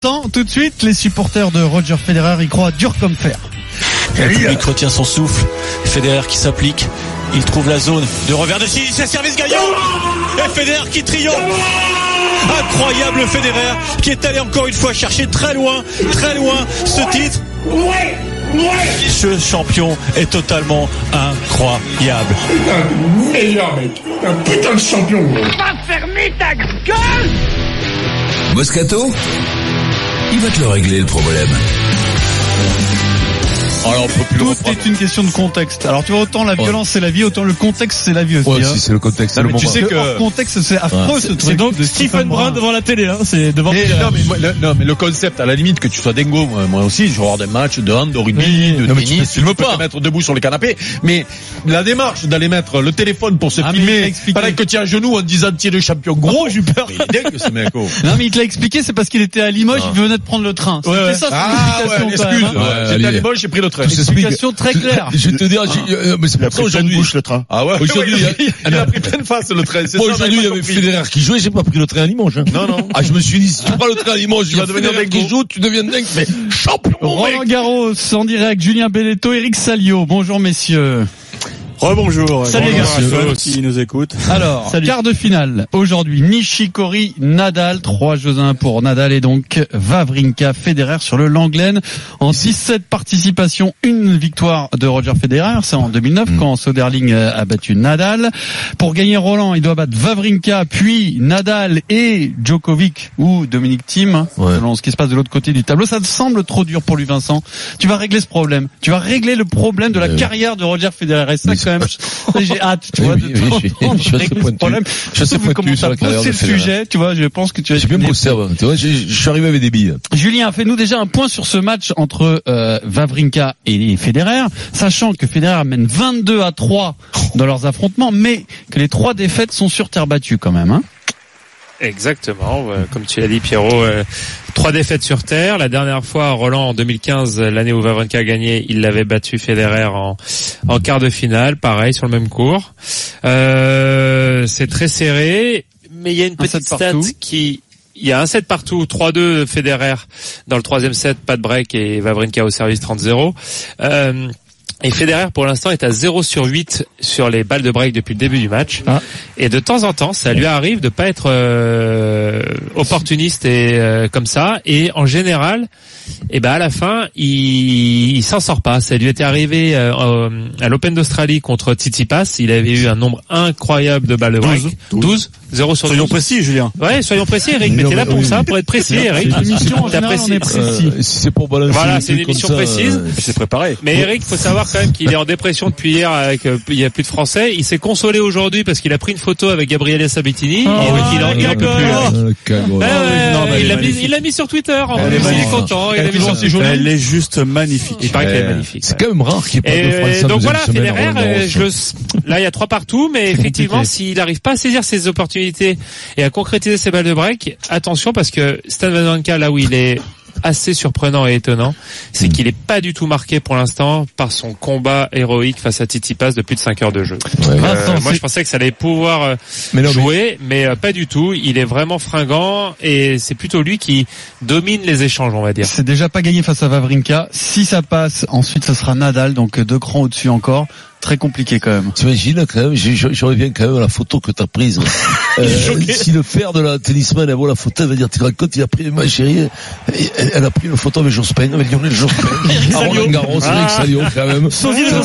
Tant, tout de suite, les supporters de Roger Federer y croient dur comme fer. Le public retient son souffle. Federer qui s'applique. Il trouve la zone de revers de Chili. C'est service gagnant. Et Federer qui triomphe. Incroyable Federer qui est allé encore une fois chercher très loin, très loin ce titre. Ce champion est totalement incroyable. Putain, meilleur mec. Un putain de champion. Va fermer ta gueule Moscato Il va te le régler le problème. Alors, on peut plus Tout est une question de contexte. Alors tu vois, autant la violence c'est la vie, autant le contexte c'est la vie aussi. Ouais, hein. si c'est le contexte, c'est Non, le mais tu sais que- hors contexte c'est affreux ce truc. C'est donc de Stephen Brown devant la télé, hein. C'est devant. Et non, mais, moi, le, non, mais le concept, à la limite, que tu sois dingo, moi, moi aussi, je regarde des matchs de hand, de rugby, Oui, de non, mais tu tennis, te tu, filmes peux pas. te mettre debout sur le canapé. Mais la démarche d'aller mettre le téléphone pour se Ah, mais filmer expliqué. pendant que tu es à genoux en disant tiens le champion gros, j'ai peur. Il est dingue ce mec. oh. Non mais il te l'a expliqué, c'est parce qu'il était à Limoges, il venait de prendre le train. Ouais. ça Ah ouais, excuse. hein. J'étais à. Limoges, j'ai pris le s'explique. Explication très claire. Je vais te dire, euh, mais c'est pour ça aujourd'hui. le train. Ah ouais? Aujourd'hui, il a- il a pris pleine face le train. c'est Moi ça, aujourd'hui, il y avait. Federer qui jouait, j'ai pas pris le train à Limoges. hein. Non, non. Ah, je me suis dit, si tu prends le train à Limoges, il vas va devenir dingo. qui joue, tu deviens dingue. Mais champion, mec. Roland Garros en direct, Julien Belletto, Eric Salio. Bonjour messieurs. Rebonjour. Salut, les gars. Qui nous écoutent. Alors, quart de finale. Aujourd'hui, Nishikori, Nadal, 3 jeux à 1 pour Nadal et donc Vavrinka, Federer sur le Langlaine. En 17 participations, une victoire de Roger Federer. C'est en 2009 quand Soderling euh, a battu Nadal. Pour gagner Roland, il doit battre Vavrinka, puis Nadal et Djokovic ou Dominic Thiem, hein, Ouais. selon ce qui se passe de l'autre côté du tableau. Ça te semble trop dur pour lui, Vincent. Tu vas régler ce problème. Tu vas régler le problème de la Ouais. carrière de Roger Federer. Et ça, Mais quand même, j'ai hâte, tu vois, oui, de oui, je ce problème. Je Surtout pointu comment t'as de le sujet, tu vois, je pense que tu vas J'ai bien bossé avant. Tu vois, je suis arrivé avec des billes. Julien, fais-nous déjà un point sur ce match entre euh, Vavrinka et Federer, sachant que Federer mène 22 à 3 dans leurs affrontements, mais que les trois défaites sont sur terre battue quand même. Hein Exactement. Comme tu l'as dit, Pierrot, euh, trois défaites sur terre. La dernière fois, Roland, en 2015, l'année où Wawrinka a gagné, il l'avait battu Federer en, en quart de finale. Pareil, sur le même cours. Euh, c'est très serré, mais il y a une Un petite stat partout. qui... Il y a un set partout, 3-2 Federer dans le troisième set, pas de break et Wawrinka au service 30-0. Euh, et Federer, pour l'instant, est à 0 sur 8 sur les balles de break depuis le début du match. Ah. Et de temps en temps, ça lui arrive de pas être euh, opportuniste et euh, comme ça. Et en général, et ben à la fin, il, il s'en sort pas. Ça lui était arrivé euh, euh, à l'Open d'Australie contre Tsitsipas. Il avait eu un nombre incroyable de balles de break. 12, 0 sur 12. Soyons précis, Julien. Ouais, soyons précis, Eric. Mais t'es là pour oui, ça, pour être précis, Eric. C'est une émission, en général, on est précis. Euh, si c'est pour balancer Voilà, c'est une émission ça, précise. euh, C'est préparé. Mais Eric, faut savoir quand même qu'il est en dépression depuis hier avec euh, il y a plus de français. Il s'est consolé aujourd'hui parce qu'il a pris une photo avec Gabriele Sabatini. Oh, et donc il en, peut plus. Ah, mais elle il est l'a mis, l'a sur Twitter. Il est magnifique. content. Il a Elle mis est sur ses journaux. Elle est juste magnifique. Il paraît qu'elle est magnifique. C'est quand même rare qu'il pas de Français donc voilà, Federer, là il y a trois partout, mais effectivement, s'il n'arrive pas à saisir ses opportunités et à concrétiser ses balles de break, attention parce que Stan Wawrinka, là où il est assez surprenant et étonnant, c'est qu'il est pas du tout marqué pour l'instant par son combat héroïque face à Tsitsipas de plus de 5 heures de jeu. Ouais. Euh, Vincent, moi, je pensais que ça allait pouvoir euh, Mais non, mais- jouer, mais, euh, pas du tout. Il est vraiment fringant et c'est plutôt lui qui domine les échanges, on va dire. C'est déjà pas gagné face à Vavrinka. Si ça passe, ensuite ce sera Nadal, donc deux crans au-dessus encore. Très compliqué quand même. T'imagines quand même, je, je reviens quand même à la photo que t'as prise. Euh, si le père de la tennisman elle voit la photo, elle va dire, tu compte, il a pris, ma chérie, elle, elle a pris une photo avec Jospin, avec Lionel Jospin. à Roland Garros, Eric Salio quand même.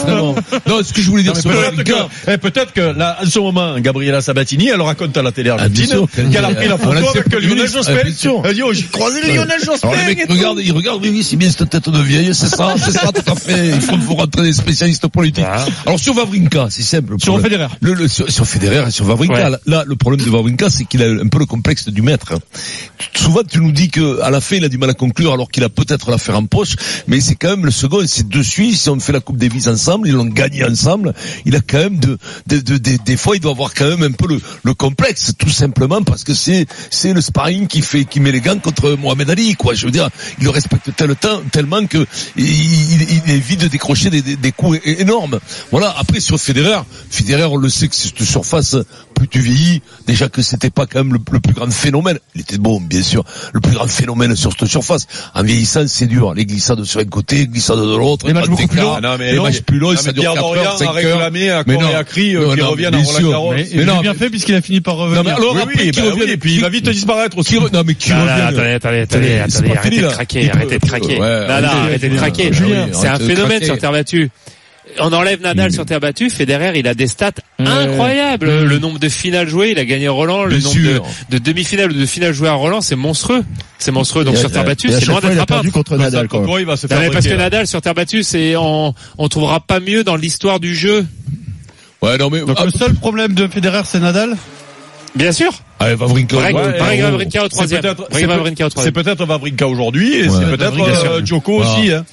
Bon. Non, ce que je voulais dire, c'est Peut-être que, eh, peut-être que là, en ce moment, Gabriela Sabatini, elle raconte à la télé Ah, argentine qu'elle- a pris la photo avec Lionel. Jospin. Ah. Elle dit, oh, j'ai croisé Lionel Jospin. Alors regardent, ils regardent, oui, oui, c'est bien cette tête de vieille, c'est ça, c'est ça, tout à fait. Il faut, faut rentrer des spécialistes politiques. Alors sur Vavrinka, c'est simple. Sur Federer. Le, le- sur, sur Federer et sur Vavrinka, Ouais. là, le problème de Vavrinka, c'est qu'il a un peu le complexe du maître. hein. Souvent, tu nous dis que à la fin, il a du mal à conclure, alors qu'il a peut-être l'affaire en poche, mais c'est quand même le second, c'est de suite, si on fait la Coupe Davis ensemble, ils l'ont gagné ensemble, il a quand même de, de, de- de- des fois, il doit avoir quand même un peu le, le complexe, tout simplement, parce que c'est, c'est le sparring qui fait, qui met les gants contre Mohamed Ali, quoi. Je veux dire, il le respecte tel temps, tellement que il, il, il évite de décrocher des, des, des coups énormes. Voilà. Après sur Federer, Federer, on le sait que c'est cette surface. Plus tu vieillis, déjà que c'était pas quand même le, le plus grand phénomène. Il était bon, bien sûr. Le plus grand phénomène sur cette surface. En vieillissant, c'est dur. Les glissades sur un côté, glissades de l'autre. Les matchs beaucoup plus longs. Non, mais les non, matchs plus longs, non, ça dure Pierre 4 Dorian heures, 5 a heures. réclamé à Mais et non. à cri Non, euh, qu'il non, revienne à bien Roland. Mais, Mais il non, a bien fait puisqu'il a fini par Non, revenir. mais alors Oui, après, oui, qui bah revient oui, et puis il va vite disparaître aussi. qui re- Non, mais qui Non, non, revient attendez, attendez, attendez, arrêtez de craquer, arrêtez de craquer. Non, non, arrêtez, de craquer. C'est un phénomène sur terre battue. On enlève Nadal sur terre battue, Federer, il a des stats incroyables. Le nombre de finales jouées, il a gagné Roland, le Bien nombre de, sûr. de demi-finales ou de finales jouées à Roland, c'est monstrueux. C'est monstrueux. Donc sur terre battue, c'est loin d'être à contre Nadal, quand même. Encore, il va se Non, faire mais parce que. Nadal sur terre battue, c'est on on trouvera pas mieux dans l'histoire du jeu. Ouais, non, mais, Donc ah, le seul problème de Federer, c'est Nadal. Bien sûr. allez, Vavrinka. Ouais, Wawrinka au C'est troisième. c'est peut-être Vavrinka aujourd'hui et Ouais. c'est peut-être euh, Djoko Voilà. aussi. Hein.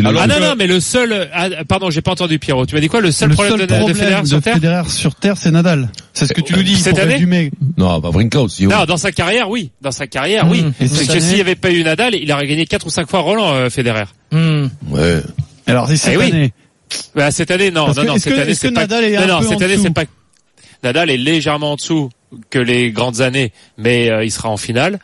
Alors Ah non, non, mais le seul, ah, pardon, j'ai pas entendu Pierrot. Tu m'as dit quoi? Le seul le problème seul de, de problème Federer sur terre? Federer sur terre, c'est Nadal. C'est ce que tu nous dis. Cette pour année résumer. Non, Vavrinka aussi. oui. Non, dans sa carrière, oui. Dans sa carrière, oui. Et C'est cette que s'il n'y avait pas eu Nadal, il aurait gagné quatre ou cinq fois Roland, euh, Federer. Ouais. Alors c'est cette Eh oui. année. Bah, cette année, non, Parce non, non, est-ce cette que- année, c'est pas, Nadal est non, non, cette année, c'est pas, Nadal est légèrement en dessous que les grandes années, mais euh, il sera en finale,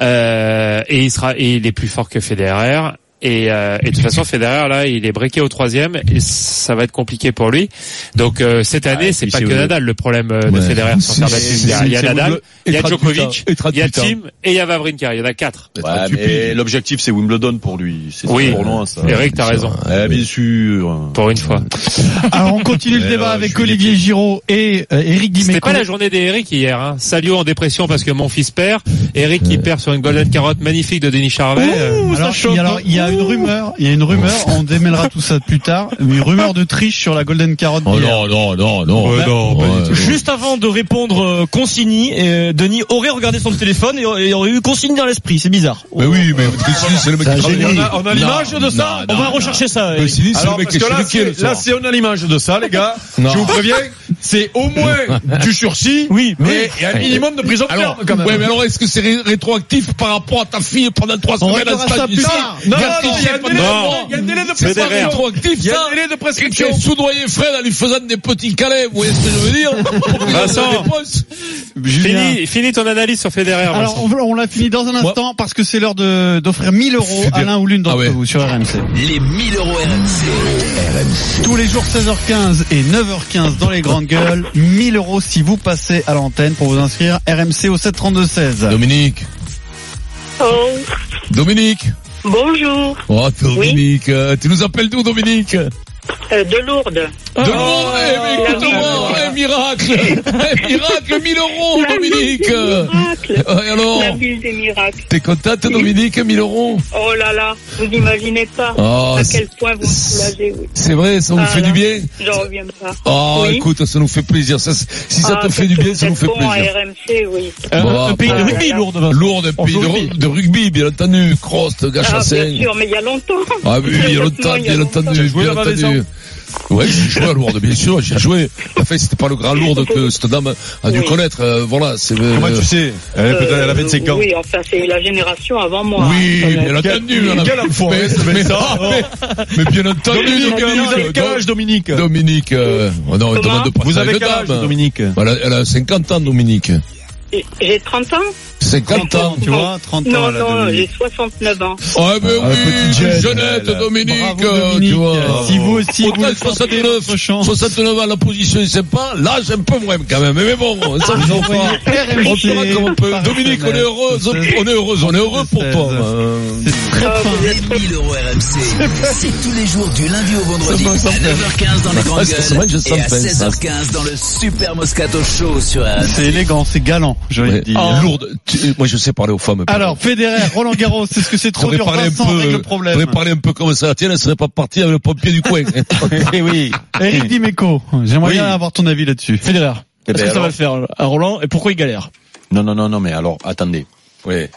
euh, et il sera, et il est plus fort que Federer. Et, euh, et de toute façon, Federer là, il est breaké au troisième et ça va être compliqué pour lui. Donc euh, cette année, et c'est pas que. Nadal le problème euh, de Ouais. Federer sur terre battue. Il y a, il y a c'est- Nadal, il y a Djokovic, il y a. Tim et il y a Wawrinka. Il y en a quatre. Ouais, l'objectif c'est Wimbledon pour lui. C'est Oui. son tournoi, ça. Eric, t'as raison. Eh, bien sûr. Pour une fois. Alors on continue le débat avec Olivier Giraud et euh, Eric C'était Dimeco. pas la journée d'Eric hier. Hein. Salio en dépression parce que mon fils perd. Eric qui perd sur une golden carotte magnifique de Denis Charvet. Euh, Alors, il y a- a une rumeur, il y a une rumeur, on démêlera tout ça plus tard, une rumeur de triche sur la Golden Carotte Oh non, non, non, non. Ouais, non, Ouais. Juste avant de répondre euh, Consigny, euh, Denis aurait regardé son téléphone et, et aurait eu Consigny dans l'esprit. C'est bizarre. Mais oui, mais Consigny, c'est le mec qui travaille. On a, on a l'image de ça On va rechercher ça. Consigny, c'est Alors, le mec parce qui est là, c'est on a l'image de ça, les gars. Non. Je vous préviens, c'est au moins du sursis. Oui, mais il y a un minimum de prison Alors, ferme, quand même. ouais, mais alors, est-ce que c'est ré- rétroactif par rapport à ta fille pendant trois semaines à stade tard. Non, non, il y a un délai, il y a un délai de prescription. rétroactif, Il y a ça. un délai de prescription. J'ai soudoyé Fred en lui faisant des petits câlins, vous voyez ce que je veux dire Vincent. Fini, fini ton analyse sur Federer. Alors on, l'a fini dans un instant parce que c'est l'heure de d'offrir 1000 euros à l'un ou l'une d'entre Ah ouais. vous sur RMC. Les 1000 euros RMC. Tous les jours 16h15 et 9h15 dans les grandes gueules, 1000 euros si vous passez à l'antenne pour vous inscrire RMC au 732 16. Dominique. Oh, Dominique. Bonjour. Oh, Dominique. euh, Tu nous appelles d'où, Dominique? De Euh, de Lourdes. Lourdes. Eh, mais écoute-moi, un miracle. Un miracle, 1000 euros, La Dominique. Euh, et alors La ville des miracles. T'es contente, Dominique, 1000 euros Oh là là, vous n'imaginez pas Oh, à quel point vous me soulagez, oui. C'est vrai, ça vous Ah fait là, du bien J'en reviens pas. Oh, Oui. écoute, ça nous fait plaisir. Ça, si ça Ah, te fait du bien, ça nous fait à plaisir. RMC, oui. Euh, Bon, un pays de ah, rugby. Lourdes, On pays de, de rugby, bien entendu. Cross, Ah, Gachassin. bien sûr, mais il y a longtemps. Ah oui, il y a longtemps, bien entendu, bien entendu. Ouais, j'ai joué à Lourdes, bien sûr, j'ai joué. Enfin, c'était pas le grand Lourdes que cette dame a dû Oui. connaître. euh, voilà, c'est. euh, Comment tu sais? Elle, peut-être, elle a 25 ans. Oui, enfin, c'est la génération avant moi. Oui, hein, entendu. Quel- elle a- quel enfoiré, mais, bien entendu, Dominique, vous avez Dominique. quel âge, Dominique? Dominique, euh, oh non, demande pas Vous avez quel âge, dame. Dominique? Voilà, elle a 50 ans, Dominique. J'ai 30 ans 50 ans. tu vois, 30 ans. Non, elle a non, Dominique. j'ai 69 ans. Ah, ben Ah, oui, jeune, jeunette, elle. Dominique, Bravo, Dominique. tu vois. Si vous aussi, vous Autant voulez tenter 69, votre chance. 69 ans, la position est sympa. Là, j'aime pas moins, quand même. Mais bon, ça, envoyez pas. On fera comme on peut. Dominique, on est SMS. heureuse, on est heureuse, on est heureux pour toi. C'est très Ah, fin. vous êtes Les 1000 euros RMC. C'est tous les jours du lundi au vendredi à 9h15 dans les grandes gueules et à peine, ça. 16h15 dans le Super Moscato Show sur RMC. C'est élégant, c'est galant, je vais ouais. dire. Lourde. Tu- Moi, je sais parler aux femmes. Alors, Federer, Roland Garros, est-ce que c'est trop dur parlé un Vincent règle peu, le problème. j'aurais parlé un peu comme ça. Tiens, elle serait pas partie avec le pompier du coin. Eh oui. Eric Dimeco, j'aimerais Oui. bien avoir ton avis là-dessus. Federer. Eh Est-ce ben que ça va le faire à Roland et pourquoi il galère Non, non, non, non, mais alors, attendez. Ouais.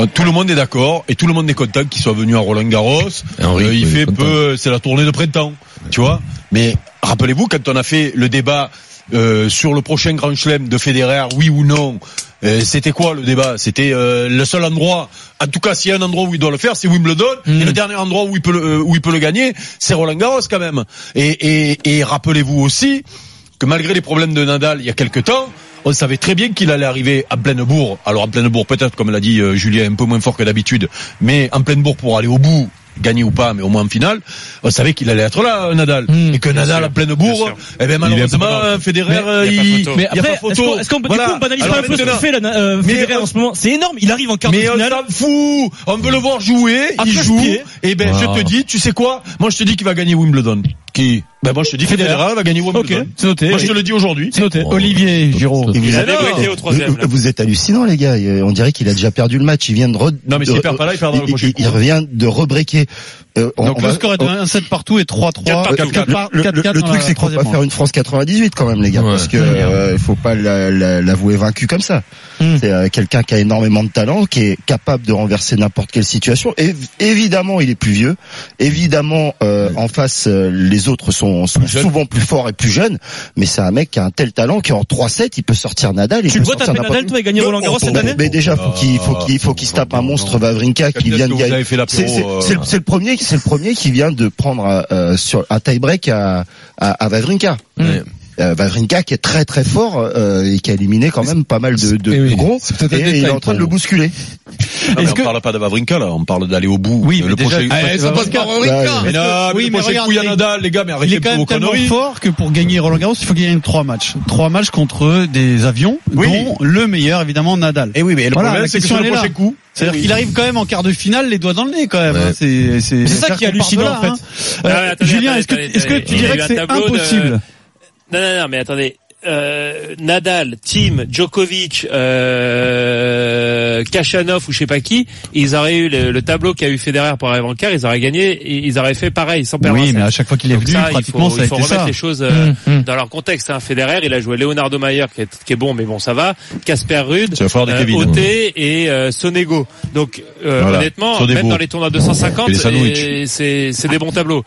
Euh, Tout le monde est d'accord et tout le monde est content qu'il soit venu à Roland Garros. Henri, Euh, il oui, fait content. peu, c'est la tournée de printemps, tu vois. Mais rappelez-vous quand on a fait le débat euh, sur le prochain Grand Chelem de Federer, oui ou non. Euh, C'était quoi le débat? C'était euh, le seul endroit, en tout cas s'il y a un endroit où il doit le faire, c'est Wimbledon, Mm. et le dernier endroit où il peut le, où il peut le gagner, c'est Roland Garros quand même. Et, et, et rappelez-vous aussi que malgré les problèmes de Nadal il y a quelques temps, on savait très bien qu'il allait arriver à pleine bourre. Alors en pleine bourre peut-être, comme l'a dit euh, Julien, un peu moins fort que d'habitude, mais en pleine bourre pour aller au bout, gagner ou pas, mais au moins en finale, on savait qu'il allait être là, euh, Nadal. et que Nadal en pleine bourre, eh ben malheureusement, Federer, euh, il y a pas il, photo. Mais il a après, pas est-ce photo. qu'on, est-ce qu'on, Voilà. du coup, on banalise Alors pas un peu ce fait la, euh, Mais, Federer euh, en ce moment? C'est énorme. Il arrive en quart de mais on finale. s'en fout. On veut le voir jouer. À il joue. Et ben, je te dis, tu sais quoi? Moi, je te dis qu'il va gagner Wimbledon. Qui? Ben, moi, je te dis Federer. Va gagner Wimbledon. Ok, c'est noté. Moi, je te le dis aujourd'hui. C'est noté. Olivier Giraud. Et vous, êtes, vous- êtes hallucinants les gars. On dirait qu'il a déjà perdu le match. Il vient de re- Non, mais s'il perd pas là, il perdra le prochain il- revient de rebreaker. Euh, on- Donc on le va- score est on- de 1 7 partout et 3-3. Quatre, quatre, quatre. par- le, le- 4-4 le truc c'est qu'on va faire une France 98 quand même les gars Ouais. parce que euh, il faut pas la- la- l'avouer vaincu comme ça. Hmm. C'est euh, quelqu'un qui a énormément de talent, qui est capable de renverser n'importe quelle situation. Et évidemment, il est plus vieux. Évidemment, euh, en face, euh, les autres sont, souvent plus forts et plus jeunes. Mais c'est un mec qui a un tel talent qu'en 3-7, il peut sortir Nadal. il Tu le peut vois taper Nadal, toi, et gagner Roland Garros cette année mais déjà, faut qu'il faut qu'il faut qu'il se tape un monstre Vavrinka qui vient de gagner. C'est le, c'est c'est le premier qui vient de prendre euh, sur un tie-break à, à, à Vavrinka. Ouais. Euh, Vavrinka qui est très très fort euh, et qui a éliminé quand même pas mal de, de, gros. Et il est en train de le bousculer. Non, mais on que- parle pas de Vavrinka, là. On parle d'aller au bout. Oui, mais le déjà, prochain. il- Eh, ça passe par Ouais, Vavrinka. ouais. Mais non, Oui, mais mais le prochain regarde, coup, il y a il- Nadal, les gars, mais Il arrêtez est quand même tellement fort que pour gagner Roland Garros, il faut gagner trois matchs. Trois matchs contre des avions, Oui. dont le meilleur, évidemment, Nadal. Et oui, mais le Voilà, problème, la c'est que question, sur le prochain là. coup. C'est-à-dire Eh oui. qu'il arrive quand même en quart de finale, les doigts dans le nez, quand même. Ouais. hein. C'est c'est- c'est ça qui est hallucinant, là, en fait. hein. Ah, Euh, attendez, Julien, est-ce que, tu il dirais que c'est de- impossible Non, non, non, mais attendez. Euh, Nadal, Tim, Djokovic, euh, Kachanov ou je sais pas qui, ils auraient eu le, le tableau qu'a eu Federer pour arriver en quart, ils auraient gagné, et ils auraient fait pareil sans perdre. Oui, mais à chaque fois qu'il est venu, ça, il pratiquement, faut, ça a il faut été remettre ça. les choses euh, Hum, hum. dans leur contexte. Hein. Federer, il a joué Leonardo Mayer qui est, qui est bon, mais bon, ça va. Casper Ruud, euh, Kevin. Oté et euh, Sonego. Donc, euh, Voilà. honnêtement, même dans les tournois 250, Et les sandwichs. et c'est des bons tableaux.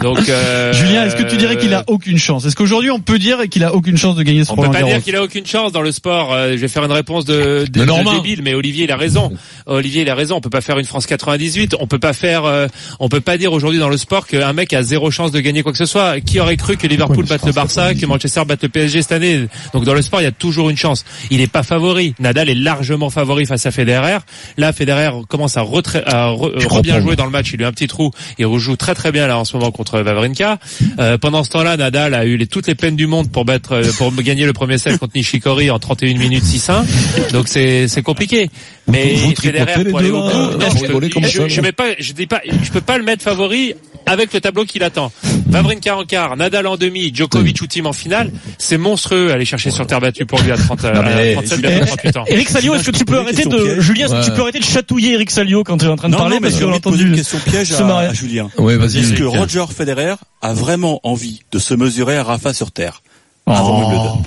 Donc, euh, Julien, est-ce que tu dirais qu'il a aucune chance? Est-ce qu'aujourd'hui on peut dire qu'il a aucune chance de gagner ce On peut pas dire qu'il a aucune chance dans le sport. Euh, je vais faire une réponse de, de, De débile, mais Olivier il a raison. Olivier il a raison. On peut pas faire une France 98. On peut pas faire. euh, on peut pas dire aujourd'hui dans le sport qu'un mec a zéro chance de gagner quoi que ce soit. Qui aurait cru que Liverpool batte le Barça, que Manchester batte le PSG cette année? Donc dans le sport il y a toujours une chance. Il est pas favori. Nadal est largement favori face à Federer. Là Federer commence à, retra- à re- bien jouer dans le match. Il lui a un petit trou. Il rejoue très très bien là en ce moment contre Vavrinka. Euh, pendant ce temps-là, Nadal a eu les, toutes les peines du monde pour battre, euh, pour gagner le premier set contre Nishikori en 31 minutes 6-1. Donc c'est c'est compliqué. Mais vous Federer pour aller au bout, non, je, je, ça, je là. mets pas, je dis pas, je peux pas le mettre favori avec le tableau qui l'attend. Vavrinka en quart, Nadal en demi, Djokovic ou Team en finale, c'est monstrueux aller chercher sur terre battue pour lui à 30, Non, mais- à 37, bientôt 38 ans. Eric Salio, est-ce que tu peux arrêter de, Julien, est-ce que tu peux arrêter de chatouiller Eric Salio quand tu es en train de Non, parler non, mais parce qu'on a entendu une question piège à, Julien. Ouais, vas-y. Est-ce que. Roger Federer a vraiment envie de se mesurer à Rafa sur terre Oh. avant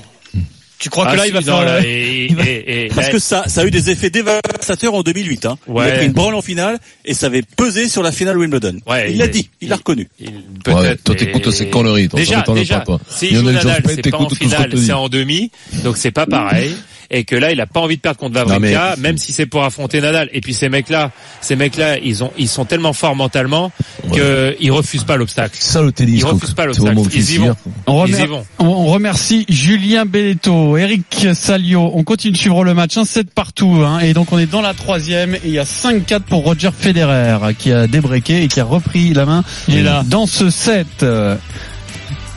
Tu crois Ah, que là si, il va non, faire là, et- il et- et- Parce là, que ça, ça a eu des effets dévastateurs en 2008. Hein. Il Ouais. a pris une branle en finale et ça avait pesé sur la finale Wimbledon. Ouais, il il l'a dit, il l'a reconnu. il- Ouais, peut-être. toi, t'écoutes ces conneries, toi, Déjà, déjà, Lionel Nadal, c'est pas en finale, c'est en demi, donc c'est pas pareil. Et que là, il a pas envie de perdre contre Vavrinka, Non, même si c'est pour affronter Nadal. Et puis ces mecs-là, ces mecs-là, ils ont, ils sont tellement forts mentalement qu'ils refusent pas l'obstacle. C'est ça le tennis. Ils refusent pas l'obstacle. Ils y vont. On, Ils y vont. on- remercie Julien Belletto, Eric Salio. On continue de suivre le match 1-7 partout. Hein, et donc on est dans la troisième et il y a 5-4 pour Roger Federer qui a débreaké et qui a repris la main Il est là. dans ce set. Euh,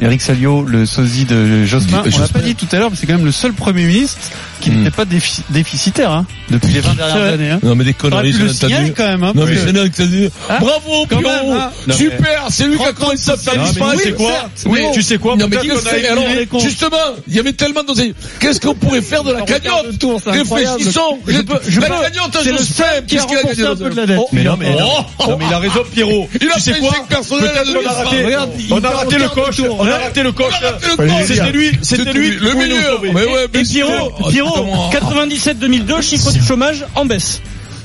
Eric Salio, le sosie de Jospin. On l'a pas dit tout à l'heure, mais c'est quand même le seul Premier ministre qui Hmm. n'était pas défi- déficitaire hein, depuis les 20 dernières C'est années. Hein. Non, mais des conneries, le entendu. quand même. Hein, Non, mais c'est dit. Hein Bravo, hein. Non, Super, c'est lui qui a commencé disparaître. tu sais quoi Oui, tu sais quoi Non, mais c'est Justement, il y avait tellement d'oseilles. Qu'est-ce qu'on pourrait faire de la cagnotte? c'est. Réfléchissons. Je je la cagnotte, c'est qui a qu'est-ce qu'il a un dans peu de un- la dette. Oh, mais non, mais, Oh. non, mais il a raison, Pierrot. Il a sais fait personnel on a raté le coche, on a raté le coche. C'était lui, c'était lui, le ouais, Et mais Pierrot, c'est- Pierrot, Comment 97-2002, chiffre du chômage en baisse.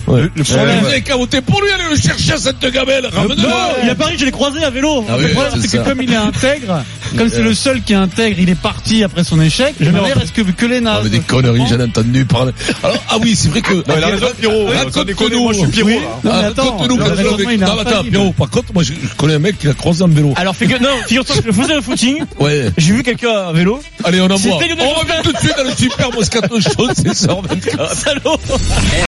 Ouais. Le Vous problème, avez qu'à voter pour lui, allez le chercher à cette gamelle. Ramenez-le. il a Paris, je l'ai croisé à vélo. Ah le oui, problème, c'est que comme il est intègre, comme c'est le seul qui est intègre, il est parti après son échec. Je me dire, est-ce que que les Ah, nazes mais des conneries, j'en ai entendu parler. Alors, ah oui, c'est vrai que. Non, il a raison, Pierrot. Sans déconner, moi, je suis Pierrot, là. Mais Ah, raconte-nous, Non, attends. Pierrot, par contre, moi, je, connais un mec qui a croisé en vélo. Alors, figure, non, figure-toi que je faisais le footing. Ouais. J'ai vu quelqu'un à vélo. Allez, on envoie. On revient tout de suite dans le super Moscato Show, c'est 24 Salaud